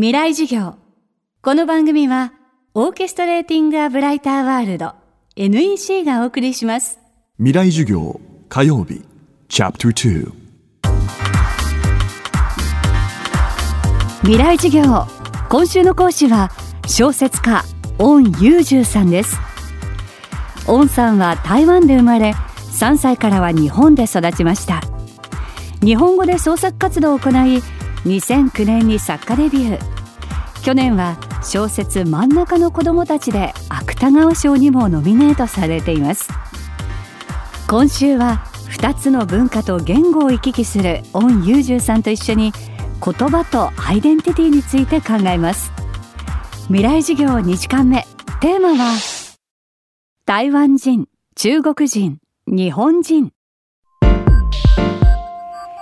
未来授業。この番組はオーケストレーティング・ア・ブライター・ワールド NEC がお送りします。未来授業火曜日チャプター未来授業今週の講師は小説家オン・ユージュさんです。オンさんは台湾で生まれ3歳からは日本で育ちました。日本語で創作活動を行い2009年に作家デビュー。去年は小説真ん中の子供たちで芥川賞にもノミネートされています。今週は2つの文化と言語を行き来するオン・ユージュさんと一緒に言葉とアイデンティティについて考えます。未来授業2時間目。テーマは台湾人中国人日本人。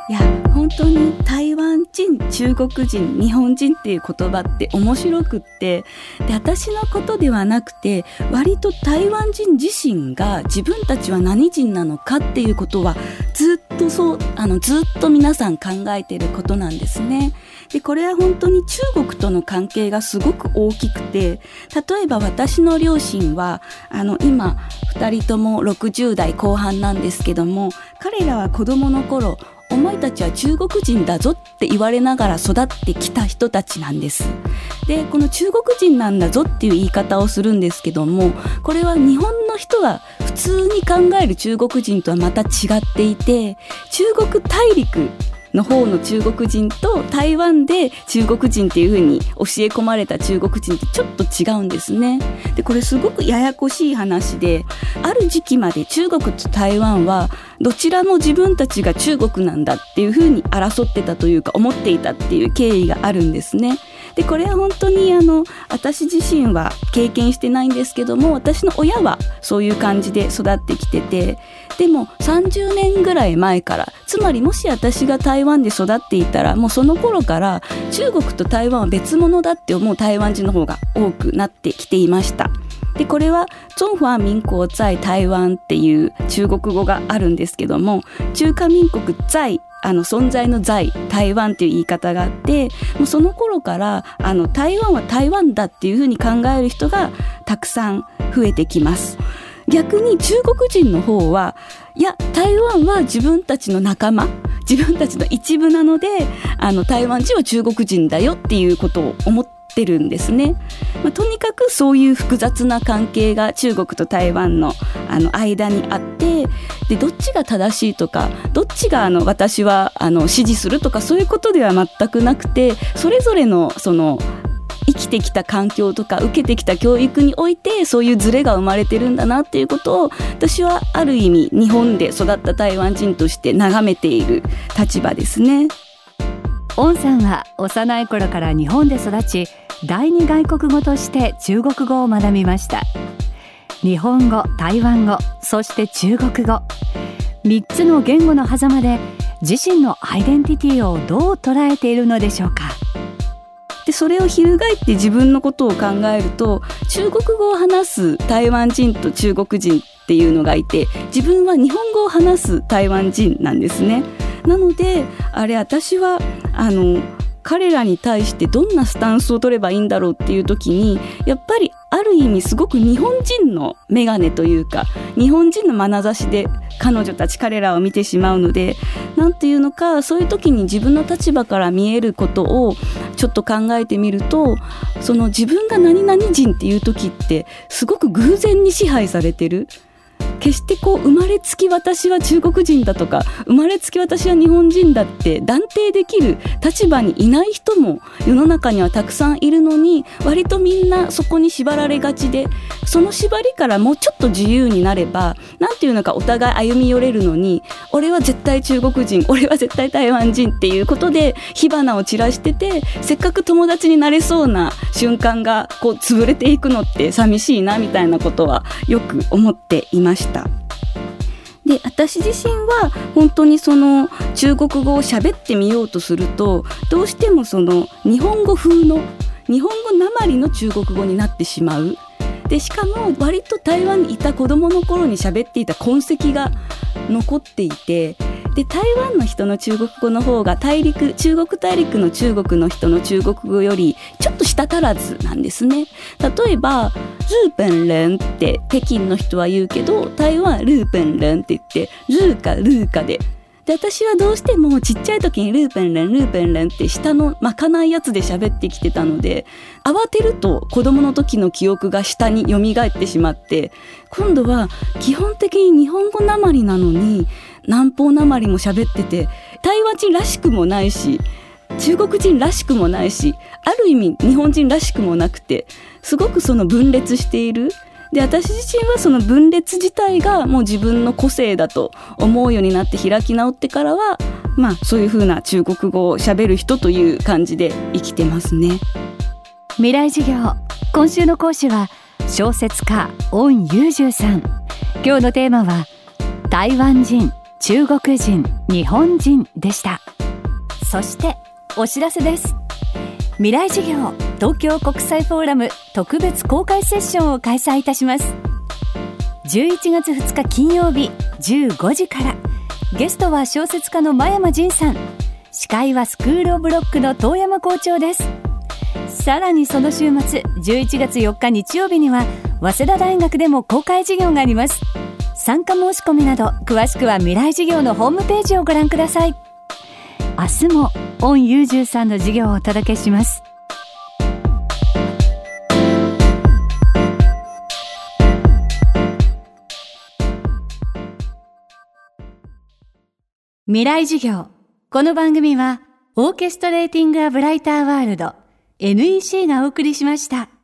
いや本当に台湾人中国人日本人っていう言葉って面白くってで私のことではなくて割と台湾人自身が自分たちは何人なのかっていうことはずっとそうあのずっと皆さん考えてることなんですね。でこれは本当に中国との関係がすごく大きくて例えば私の両親はあの今2人とも60代後半なんですけども彼らは子供の頃お前たちは中国人だぞって言われながら育ってきた人たちなんです。で、この中国人なんだぞっていう言い方をするんですけども、これは日本の人が普通に考える中国人とはまた違っていて、中国大陸の方の中国人と台湾で中国人っていう風に教え込まれた中国人ってちょっと違うんですね。で、これすごくややこしい話で、ある時期まで中国と台湾はどちらも自分たちが中国なんだっていう風に争ってたというか思っていたっていう経緯があるんですね。でこれは本当にあの私自身は経験してないんですけども私の親はそういう感じで育ってきててでも30年ぐらい前からつまりもし私が台湾で育っていたらもうその頃から中国と台湾は別物だって思う台湾人の方が多くなってきていました。でこれは中華民国在台湾っていう中国語があるんですけども中華民国在あの存在の在台湾っていう言い方があってもうその頃からあの台湾は台湾だっていうふうに考える人がたくさん増えてきます。逆に中国人の方はいや台湾は自分たちの仲間自分たちの一部なのであの台湾人は中国人だよっていうことを思っててるんですね、まあ、とにかくそういう複雑な関係が中国と台湾のあの間にあってでどっちが正しいとかどっちがあの私はあの支持するとかそういうことでは全くなくてそれぞれのその生きてきた環境とか受けてきた教育においてそういうズレが生まれてるんだなっていうことを私はある意味日本で育った台湾人として眺めている立場ですね。オンさんは幼い頃から日本で育ち第二外国語として中国語を学びました。日本語台湾語そして中国語。3つの言語の狭間で自身のアイデンティティをどう捉えているのでしょうか？でそれを翻って自分のことを考えると中国語を話す台湾人と中国人っていうのがいて自分は日本語を話す台湾人なんですね。なのであれ私はあの彼らに対してどんなスタンスを取ればいいんだろうっていう時にやっぱりある意味すごく日本人の眼鏡というか日本人の眼差しで彼女たち彼らを見てしまうので何て言うのかそういう時に自分の立場から見えることをちょっと考えてみるとその自分が何々人っていう時ってすごく偶然に支配されてる。決してこう生まれつき私は中国人だとか生まれつき私は日本人だって断定できる立場にいない人も世の中にはたくさんいるのに割とみんなそこに縛られがちでその縛りからもうちょっと自由になれば何ていうのかお互い歩み寄れるのに俺は絶対中国人俺は絶対台湾人っていうことで火花を散らしててせっかく友達になれそうな瞬間がこう潰れていくのって寂しいなみたいなことはよく思っていました。で私自身は本当にその中国語を喋ってみようとするとどうしてもその日本語風の日本語なまりの中国語になってしまう。でしかも割と台湾にいた子どもの頃に喋っていた痕跡が残っていてで台湾の人の中国語の方が大陸中国大陸の中国の人の中国語よりちょっと舌足らずなんですね。例えば「日本人」って北京の人は言うけど台湾「ルーペン人」って言って「ルーカルーカ」で。で私はどうしてもちっちゃい時にルーペンレンルーペンレンって下のまかないやつで喋ってきてたので慌てると子供の時の記憶が下に蘇ってしまって今度は基本的に日本語なまりなのに南方なまりも喋ってて台湾人らしくもないし中国人らしくもないしある意味日本人らしくもなくてすごくその分裂している。で私自身はその分裂自体がもう自分の個性だと思うようになって開き直ってからはまあそういう風な中国語を喋る人という感じで生きてますね。未来授業。今週の講師は小説家オン・ユージュさん。今日のテーマは台湾人。中国人日本人でした。そしてお知らせです。未来事業東京国際フォーラム特別公開セッションを開催いたします。11月2日金曜日15時から。ゲストは小説家の真山仁さん。司会はスクールオブロックの遠山校長です。さらにその週末11月4日日曜日には早稲田大学でも公開授業があります。参加申し込みなど詳しくは未来事業のホームページをご覧ください。明日もオンユージュさんの授業をお届けします。未来授業。この番組はオーケストレーティング・ア・ブライター・ワールド NEC がお送りしました。